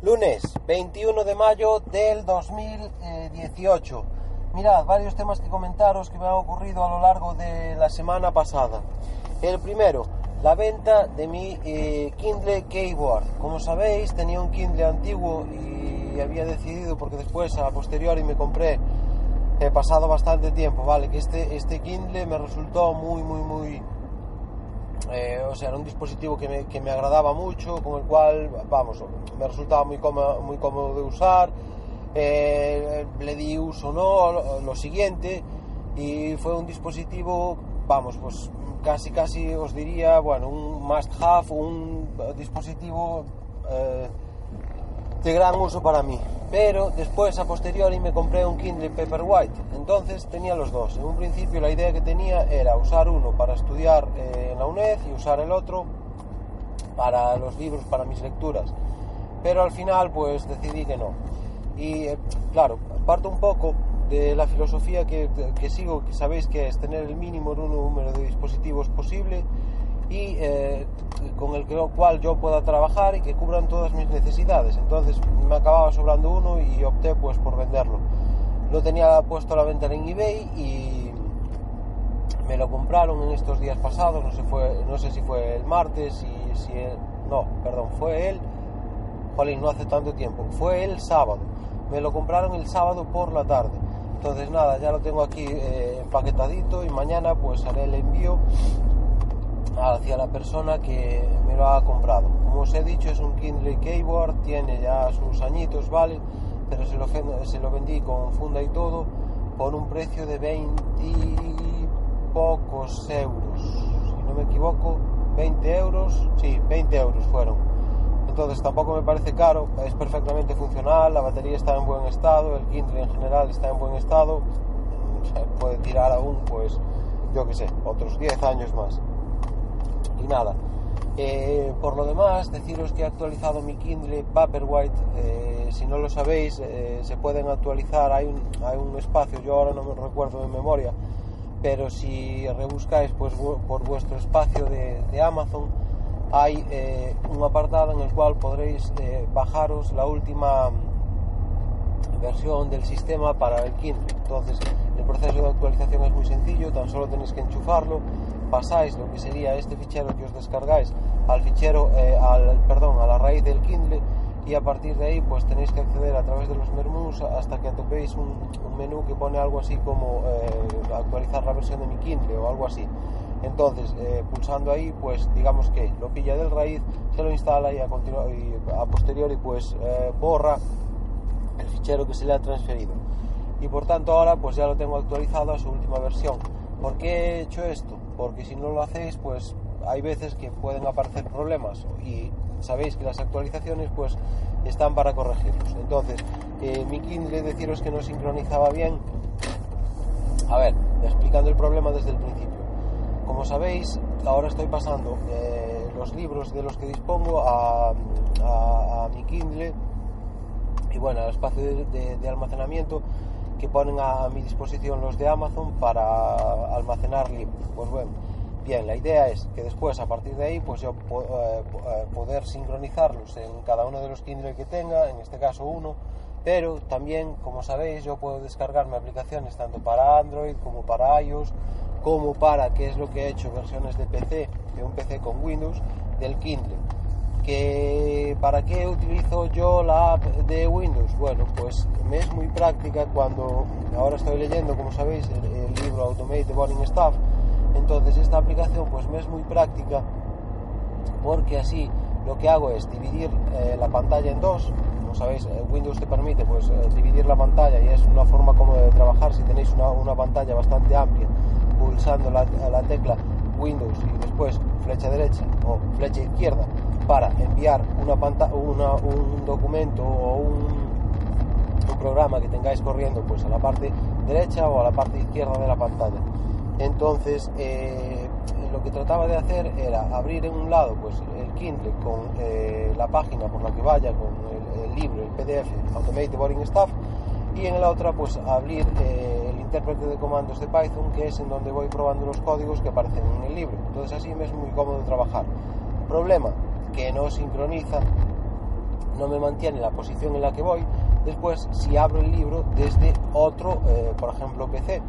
Lunes 21 de mayo del 2018. Mirad, varios temas que comentaros que me han ocurrido a lo largo de la semana pasada. El primero, la venta de mi eh, Kindle Keyboard. Como sabéis, tenía un Kindle antiguo y había decidido, porque después a posteriori me compré, he pasado bastante tiempo, ¿vale? Que este, este Kindle me resultó muy, muy, muy eh, o sea, era un dispositivo que me, que me, agradaba mucho, con el cual, vamos, me resultaba muy cómodo, muy cómodo de usar, eh, le di uso no, lo, siguiente, y fue un dispositivo, vamos, pues casi, casi os diría, bueno, un must have, un dispositivo eh, de gran uso para mí. Pero después, a posteriori, me compré un Kindle Paperwhite. Entonces tenía los dos. En un principio la idea que tenía era usar uno para estudiar eh, en la UNED y usar el otro para los libros, para mis lecturas. Pero al final, pues decidí que no. Y eh, claro, parto un poco de la filosofía que, que, sigo, que sabéis que es tener el mínimo número de dispositivos posible y eh, con el cual yo pueda trabajar y que cubran todas mis necesidades. Entonces me acababa sobrando uno y opté pues por venderlo. Lo tenía puesto a la venta en eBay y me lo compraron en estos días pasados, no sé, fue, no sé si fue el martes, si el, no, perdón, fue el, jolín, no hace tanto tiempo, fue el sábado. Me lo compraron el sábado por la tarde. Entonces nada, ya lo tengo aquí eh, empaquetadito y mañana pues haré el envío hacia la persona que me lo ha comprado. Como os he dicho, es un Kindle Keyboard, tiene ya sus añitos, ¿vale? Pero se lo, se lo vendí con funda y todo por un precio de 20 pocos euros. Si no me equivoco, 20 euros, sí, 20 euros fueron. Entonces tampoco me parece caro, es perfectamente funcional, la batería está en buen estado, el Kindle en general está en buen estado, puede tirar aún, pues, yo que sé, otros 10 años más y nada. Eh, por lo demás, deciros que he actualizado mi Kindle Paperwhite. Eh, si no lo sabéis, eh, se pueden actualizar. Hay un, hay un, espacio, yo ahora no me recuerdo de memoria, pero si rebuscáis pues, por vuestro espacio de, de Amazon, hay eh, un apartado en el cual podréis eh, bajaros la última versión del sistema para el Kindle. Entonces, el proceso de actualización es muy sencillo, tan solo tenéis que enchufarlo pasáis lo que sería este fichero que os descargáis al fichero, eh, al, perdón, a la raíz del Kindle y a partir de ahí pues tenéis que acceder a través de los menús hasta que topéis un, un menú que pone algo así como eh, actualizar la versión de mi Kindle o algo así. Entonces, eh, pulsando ahí, pues digamos que lo pilla del raíz, se lo instala y a, y a posteriori pues borra el fichero que se le ha transferido. Y por tanto ahora pues ya lo tengo actualizado a su última versión. ¿Por qué he hecho esto? Porque si no lo hacéis, pues hay veces que pueden aparecer problemas y sabéis que las actualizaciones pues están para corregirlos. Entonces, eh, mi Kindle deciros que no sincronizaba bien. A ver, explicando el problema desde el principio. Como sabéis, ahora estoy pasando eh, los libros de los que dispongo a, mi Kindle y bueno, al espacio de almacenamiento que ponen a mi disposición los de Amazon para almacenar libros. Pues bueno, bien, la idea es que después a partir de ahí pues yo eh, poder sincronizarlos en cada uno de los Kindle que tenga, en este caso uno, pero también, como sabéis, yo puedo descargarme aplicaciones tanto para Android como para iOS, como para, que es lo que he hecho, versiones de PC, de un PC con Windows, del Kindle que para qué utilizo yo la app de Windows bueno pues me es muy práctica cuando ahora estoy leyendo como sabéis el, el libro Automate Boring Stuff. Entonces esta aplicación pues me es muy práctica porque así lo que hago es dividir eh, la pantalla en dos. Como sabéis Windows te permite pues eh, dividir la pantalla y es una forma cómoda de trabajar si tenéis una, una pantalla bastante amplia pulsando la, la tecla Windows y después flecha derecha o flecha izquierda para enviar una una, un documento o un, un, programa que tengáis corriendo pues a la parte derecha o a la parte izquierda de la pantalla. Entonces, eh, lo que trataba de hacer era abrir en un lado pues el Kindle con eh, la página por la que vaya, con el, el libro, el PDF, Automate Boring Stuff, y en la otra pues abrir eh, el intérprete de comandos de Python, que es en donde voy probando los códigos que aparecen en el libro. Entonces así me es muy cómodo trabajar. Problema, que no sincroniza no me mantiene la posición en la que voy, después si abro el libro desde otro, eh, por ejemplo, PC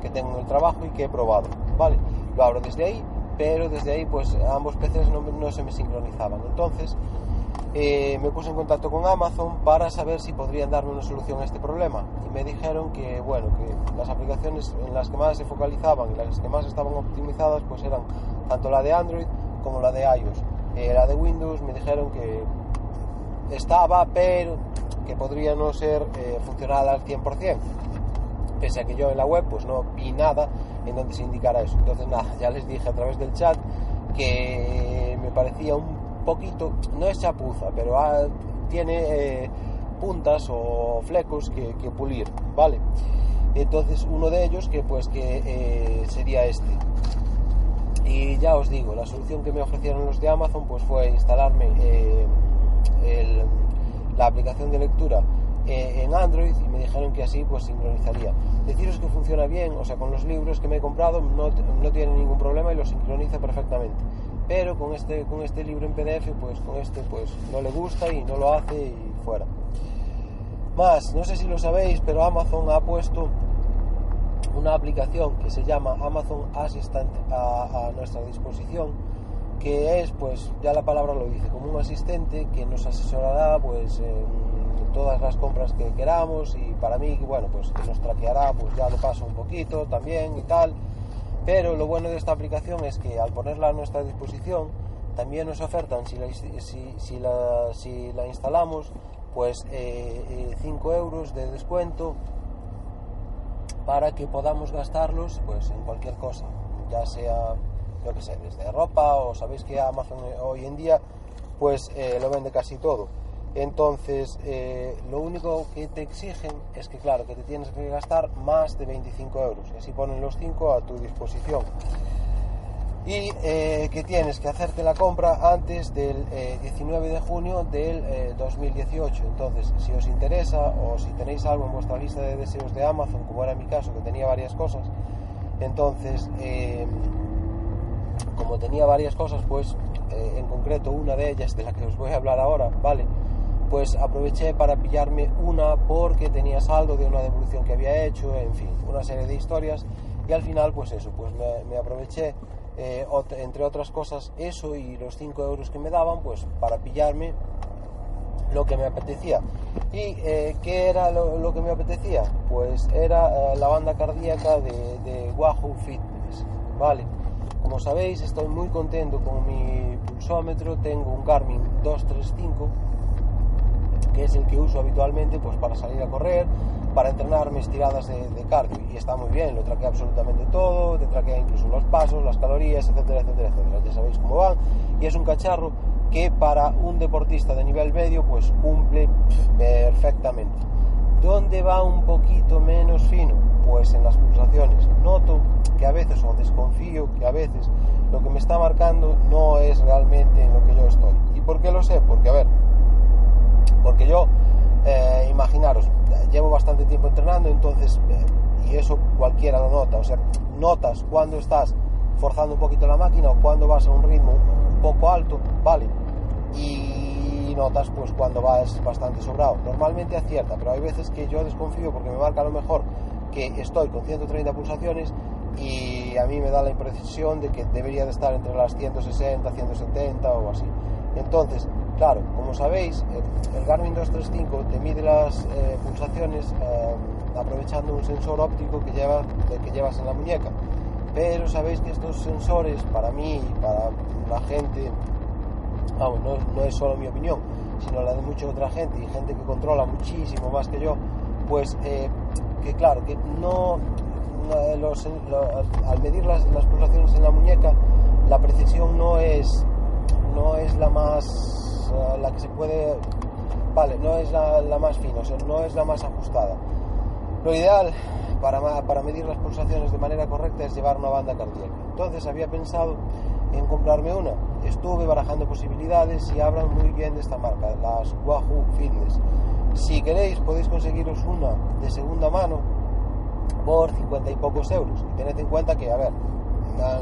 que tengo en el trabajo y que he probado, ¿vale? Lo abro desde ahí, pero desde ahí pues ambos PCs no, se me sincronizaban. Entonces eh, me puse en contacto con Amazon para saber si podrían darme una solución a este problema y me dijeron que bueno que las aplicaciones en las que más se focalizaban y las que más estaban optimizadas pues eran tanto la de Android como la de iOS la de Windows me dijeron que estaba pero que podría no ser eh, funcional al 100% pese a que yo en la web pues no vi nada en donde se indicara eso entonces nada ya les dije a través del chat que me parecía un poquito, no es chapuza, pero tiene eh, puntas o flecos que, pulir, ¿vale? Entonces uno de ellos que pues que eh, sería este. Y ya os digo, la solución que me ofrecieron los de Amazon pues fue instalarme eh, la aplicación de lectura en Android y me dijeron que así pues sincronizaría. Deciros que funciona bien, o sea, con los libros que me he comprado no, no tiene ningún problema y lo sincroniza perfectamente pero con este, con este libro en PDF, pues con este pues no le gusta y no lo hace y fuera. Más, no sé si lo sabéis, pero Amazon ha puesto una aplicación que se llama Amazon Assistant a, nuestra disposición, que es, pues ya la palabra lo dice, como un asistente que nos asesorará pues en todas las compras que queramos y para mí, bueno, pues que nos traqueará, pues ya lo paso un poquito también y tal. Pero lo bueno de esta aplicación es que al ponerla a nuestra disposición, también nos ofertan, si la, si, la, si la instalamos, pues 5 eh, eh, euros de descuento para que podamos gastarlos pues en cualquier cosa, ya sea, yo que sé, desde ropa o sabéis que Amazon hoy en día pues eh, lo vende casi todo. Entonces, eh, lo único que te exigen es que, claro, que te tienes que gastar más de 25 euros. Y así ponen los 5 a tu disposición. Y eh, que tienes que hacerte la compra antes del 19 eh, de junio del 2018. Entonces, si os interesa o si tenéis algo en vuestra lista de deseos de Amazon, como era mi caso, que tenía varias cosas, entonces, como tenía varias cosas, pues en concreto una de ellas, de la que os voy a hablar ahora, ¿vale? pues aproveché para pillarme una porque tenía saldo de una devolución que había hecho, en fin, una serie de historias y al final pues eso, pues me, aproveché eh, entre otras cosas eso y los 5 euros que me daban pues para pillarme lo que me apetecía. ¿Y eh, qué era lo, que me apetecía? Pues era eh, la banda cardíaca de, de, Wahoo Fitness, ¿vale? Como sabéis estoy muy contento con mi pulsómetro, tengo un Garmin 235 que es el que uso habitualmente pues para salir a correr, para entrenar mis tiradas de, cardio y está muy bien, lo traquea absolutamente todo, te traquea incluso los pasos, las calorías, etcétera, etcétera, etcétera, ya sabéis cómo van y es un cacharro que para un deportista de nivel medio pues cumple perfectamente. ¿Dónde va un poquito menos fino? Pues en las pulsaciones. Noto que a veces, o desconfío que a veces, lo que me está marcando no es realmente en lo que yo estoy. ¿Y por qué lo sé? Porque, a ver, porque yo, eh, imaginaros, llevo bastante tiempo entrenando, entonces, eh, y eso cualquiera lo nota, o sea, notas cuando estás forzando un poquito la máquina o cuando vas a un ritmo un poco alto, ¿vale? Y notas pues cuando vas bastante sobrado. Normalmente acierta, pero hay veces que yo desconfío porque me marca a lo mejor que estoy con 130 pulsaciones y a mí me da la impresión de que debería de estar entre las 160, 170 o así. Entonces, Claro, como sabéis, el Garmin 235 te mide las eh, pulsaciones eh, aprovechando un sensor óptico que, lleva, que llevas en la muñeca. Pero sabéis que estos sensores, para mí y para la gente, no, es solo mi opinión, sino la de mucha otra gente y gente que controla muchísimo más que yo, pues eh, que claro, que no, al medir las pulsaciones en la muñeca, la precisión no es, no es la más la que se puede, vale, no es la, más fina, no es la más ajustada. Lo ideal para, para medir las pulsaciones de manera correcta es llevar una banda cardíaca. Entonces había pensado en comprarme una. Estuve barajando posibilidades y hablan muy bien de esta marca, las Wahoo Fitness. Si queréis podéis conseguiros una de segunda mano por 50 y pocos euros. Y tened en cuenta que, a ver,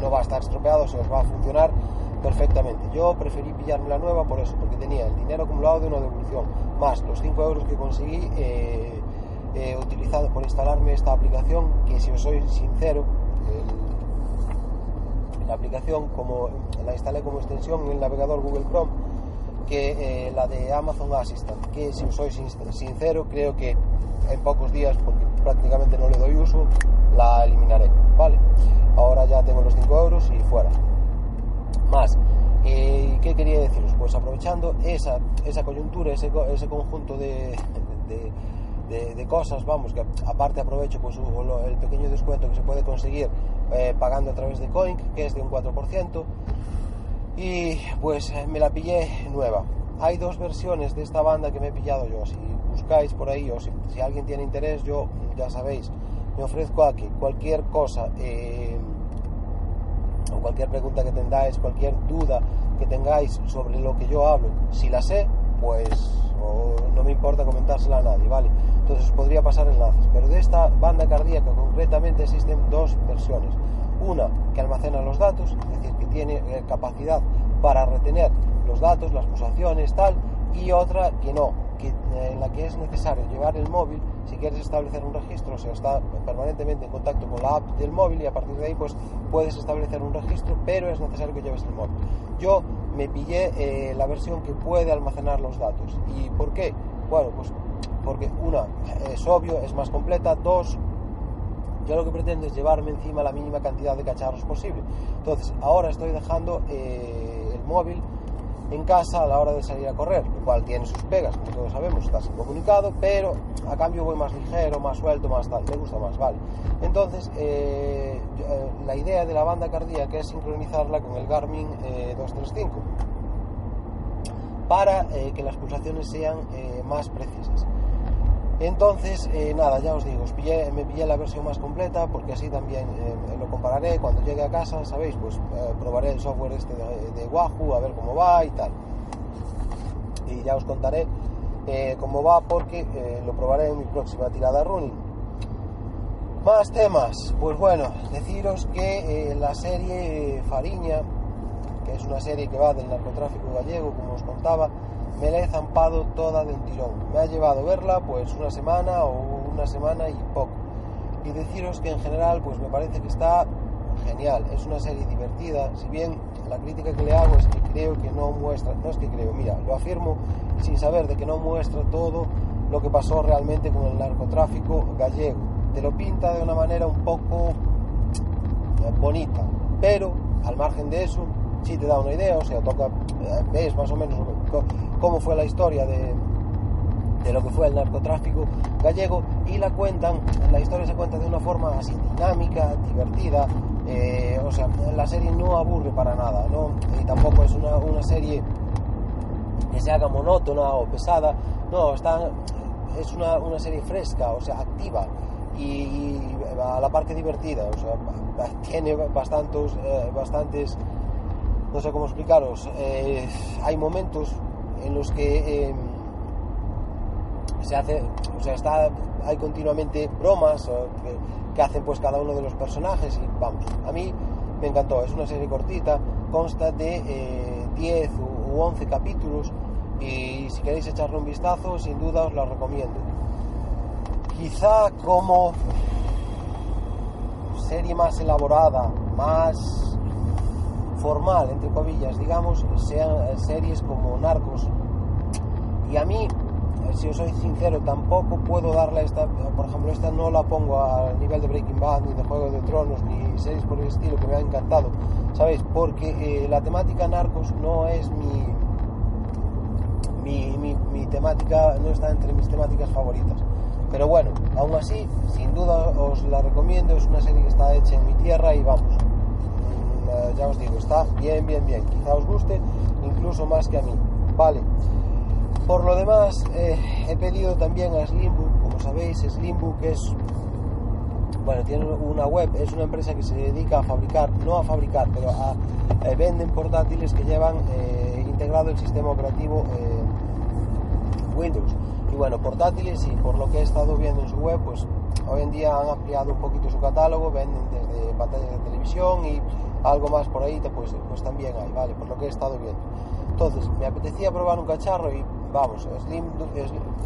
no va a estar estropeado, se os va a funcionar perfectamente. Yo preferí pillarme la nueva por eso, porque tenía el dinero acumulado de una devolución, más los 5 euros que conseguí eh, eh, utilizado por instalarme esta aplicación, que si os soy sincero, la aplicación como la instalé como extensión en el navegador Google Chrome, que eh, la de Amazon Assistant, que si os soy sincero, creo que en pocos días, porque prácticamente no le doy uso, la eliminaré, ¿vale? Ahora ya tengo los 5 euros y fuera. Más, eh, ¿qué quería deciros? Pues aprovechando esa, esa coyuntura, ese, ese conjunto de, de, cosas, vamos, que aparte aprovecho pues el pequeño descuento que se puede conseguir eh, pagando a través de Coin, que es de un 4%, y pues me la pillé nueva. Hay dos versiones de esta banda que me he pillado yo, si buscáis por ahí o si, alguien tiene interés, yo ya sabéis, me ofrezco aquí cualquier cosa. Eh, o cualquier pregunta que tengáis, cualquier duda que tengáis sobre lo que yo hablo, si la sé, pues no me importa comentársela a nadie, ¿vale? Entonces os podría pasar enlaces, pero de esta banda cardíaca concretamente existen dos versiones. Una que almacena los datos, es decir, que tiene eh, capacidad para retener los datos, las pulsaciones, tal, y otra que no, que, eh, en la que es necesario llevar el móvil si quieres establecer un registro, o sea, está permanentemente en contacto con la app del móvil y a partir de ahí pues puedes establecer un registro, pero es necesario que lleves el móvil. Yo me pillé eh, la versión que puede almacenar los datos. ¿Y por qué? Bueno, pues porque una, es obvio, es más completa, dos, yo lo que pretendo es llevarme encima la mínima cantidad de cacharros posible. Entonces, ahora estoy dejando eh, el móvil en casa a la hora de salir a correr, lo cual tiene sus pegas, como todos sabemos, está sin comunicado, pero a cambio voy más ligero, más suelto, más tal, me gusta más, vale. Entonces, eh, eh, la idea de la banda cardíaca es sincronizarla con el Garmin 235 eh, para que las pulsaciones sean más precisas. Entonces, eh, nada, ya os digo, me pillé la versión más completa porque así también eh, lo compararé cuando llegue a casa, ¿sabéis? Pues eh, probaré el software este de, Wahoo a ver cómo va y tal. Y ya os contaré cómo va porque lo probaré en mi próxima tirada running. Más temas, pues bueno, deciros que la serie Fariña, que es una serie que va del narcotráfico gallego, como os contaba, me la he zampado toda de un tirón. Me ha llevado verla pues una semana o una semana y poco. Y deciros que en general pues me parece que está genial. Es una serie divertida. Si bien la crítica que le hago es que creo que no muestra, no es que creo, mira, lo afirmo sin saber de que no muestra todo lo que pasó realmente con el narcotráfico gallego. Te lo pinta de una manera un poco eh, bonita, pero al margen de eso sí te da una idea, o sea, toca, eh, ves más o menos cómo fue la historia de, de lo que fue el narcotráfico gallego y la cuentan, la historia se cuenta de una forma así dinámica, divertida, eh, o sea, la serie no aburre para nada, ¿no? Y tampoco es una, una serie que se haga monótona o pesada, no, está, es una, una serie fresca, o sea, activa y, a la parte divertida, o sea, tiene bastantes, eh, bastantes no sé cómo explicaros, eh, hay momentos en los que em, se hace, o sea, está, hay continuamente bromas que, hacen pues cada uno de los personajes y vamos, a mí me encantó, es una serie cortita, consta de 10 eh, u 11 capítulos y si queréis echarle un vistazo, sin duda os la recomiendo. Quizá como serie más elaborada, más formal, entre comillas, digamos, sean series como Narcos. Y a mí, si os soy sincero, tampoco puedo darle esta, por ejemplo, esta no la pongo al nivel de Breaking Bad, ni de Juego de Tronos, ni series por el estilo que me ha encantado, ¿sabéis? Porque eh, la temática Narcos no es mi mi, mi, mi temática, no está entre mis temáticas favoritas. Pero bueno, aún así, sin duda os la recomiendo, es una serie que está hecha en mi tierra y vamos, eh, ya os digo, está bien, bien, bien. Quizá os guste incluso más que a mí. Vale. Por lo demás, eh, he pedido también a Slimbook, como sabéis, Slimbook es, bueno, tiene una web, es una empresa que se dedica a fabricar, no a fabricar, pero a, eh, venden portátiles que llevan integrado el sistema operativo Windows. Y bueno, portátiles y por lo que he estado viendo en su web, pues hoy en día han ampliado un poquito su catálogo, venden desde pantallas de televisión y algo más por ahí, pues, pues también hay, ¿vale? Por lo que he estado viendo. Entonces, me apetecía probar un cacharro y vamos, Slim,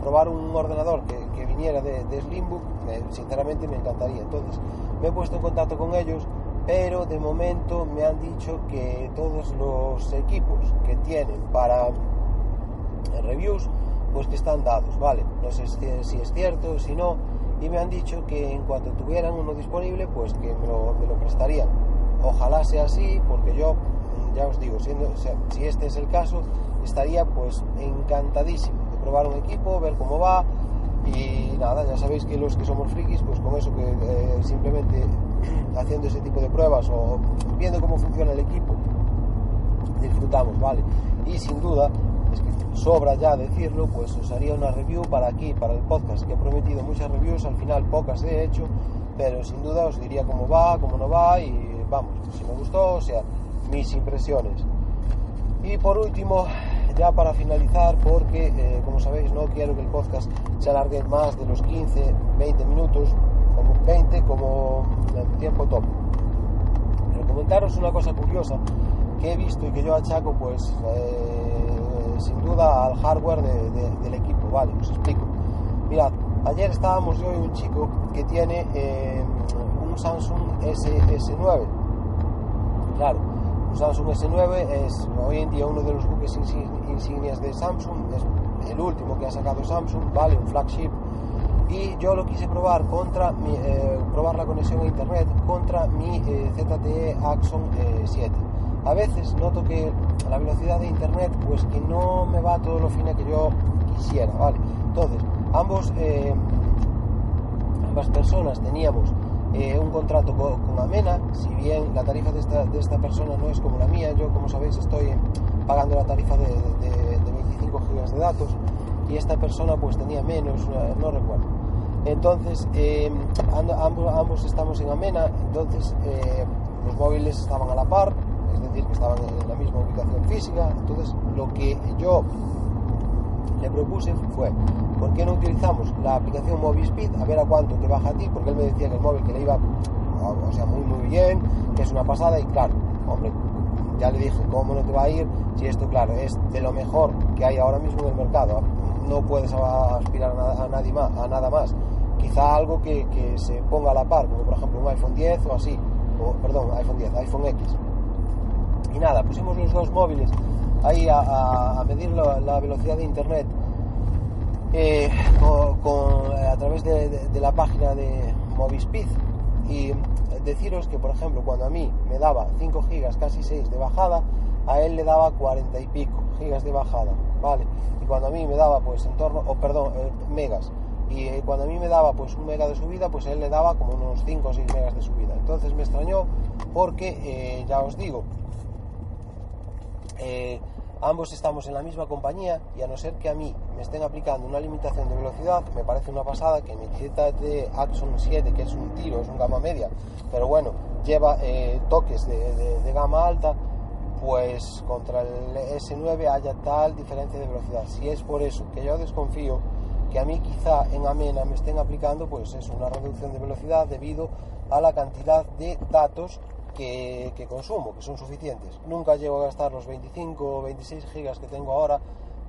probar un ordenador que, viniera de, Slimbook, sinceramente me encantaría. Entonces, me he puesto en contacto con ellos, pero de momento me han dicho que todos los equipos que tienen para reviews, pues que están dados, ¿vale? No sé si es cierto, si no, y me han dicho que en cuanto tuvieran uno disponible, pues que me lo, me lo prestarían. Ojalá sea así, porque yo, ya os digo, siendo, si este es el caso, estaría pues encantadísimo de probar un equipo, ver cómo va y nada, ya sabéis que los que somos frikis, pues con eso que eh, simplemente haciendo ese tipo de pruebas o viendo cómo funciona el equipo, disfrutamos, ¿vale? Y sin duda, es que sobra ya decirlo, pues os haría una review para aquí, para el podcast, que he prometido muchas reviews, al final pocas he hecho, pero sin duda os diría cómo va, cómo no va y vamos, si me gustó, o sea, mis impresiones. Y por último, ya para finalizar, porque eh, como sabéis no quiero que el podcast se alargue más de los 15, 20 minutos, como 20 como tiempo top. Pero comentaros una cosa curiosa que he visto y que yo achaco pues eh, sin duda al hardware del equipo, vale, os explico. Mirad, ayer estábamos yo y un chico que tiene eh, un Samsung S, 9 Claro, un Samsung S9 es hoy en día uno de los buques insignias de Samsung, es el último que ha sacado Samsung, vale, un flagship. Y yo lo quise probar contra mi, eh, probar la conexión a internet contra mi ZTE Axon 7 a veces noto que la velocidad de internet pues que no me va todo lo fina que yo quisiera, ¿vale? Entonces, ambos, eh, ambas personas teníamos eh, un contrato con, Amena, si bien la tarifa de esta, de esta, persona no es como la mía, yo como sabéis estoy pagando la tarifa de, 25 gigas de datos y esta persona pues tenía menos, no recuerdo. Entonces, eh, ambos, ambos, estamos en Amena, entonces los móviles estaban a la par, es decir, que estaban en la misma ubicación física. Entonces, lo que yo le propuse fue, ¿por qué no utilizamos la aplicación Movispeed a ver a cuánto te baja a ti? Porque él me decía que el móvil que le iba, o sea, muy muy bien, que es una pasada y claro, hombre, ya le dije, ¿cómo no te va a ir? Si esto, claro, es de lo mejor que hay ahora mismo en el mercado, no puedes aspirar a, nadie más, a nada más. Quizá algo que, que, se ponga a la par, como por ejemplo un iPhone 10 o así, o, perdón, iPhone 10, iPhone X y nada, pusimos los dos móviles ahí a, medir la, velocidad de internet eh, a través de, la página de Movispeed y deciros que por ejemplo cuando a mí me daba 5 gigas casi 6 de bajada a él le daba 40 y pico gigas de bajada vale y cuando a mí me daba pues en torno o perdón eh, megas y eh, cuando a mí me daba pues un mega de subida pues a él le daba como unos 5 o 6 megas de subida. Entonces me extrañó porque ya os digo eh, ambos estamos en la misma compañía y a no ser que a mí me estén aplicando una limitación de velocidad, me parece una pasada que mi de Axon 7, que es un tiro, es un gama media, pero bueno, lleva eh, toques de, gama alta, pues contra el S9 haya tal diferencia de velocidad. Si es por eso que yo desconfío que a mí quizá en Amena me estén aplicando, pues es una reducción de velocidad debido a la cantidad de datos que, consumo, que son suficientes. Nunca llego a gastar los 25 o 26 gigas que tengo ahora,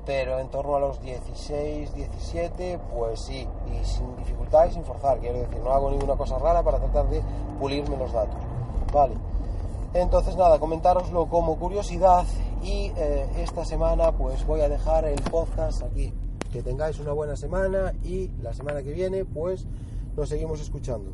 pero en torno a los 16, 17, pues sí, y sin dificultad y sin forzar, quiero decir, no hago ninguna cosa rara para tratar de pulirme los datos. Vale. Entonces nada, comentároslo como curiosidad y eh, esta semana pues voy a dejar el podcast aquí. Que tengáis una buena semana y la semana que viene pues nos seguimos escuchando.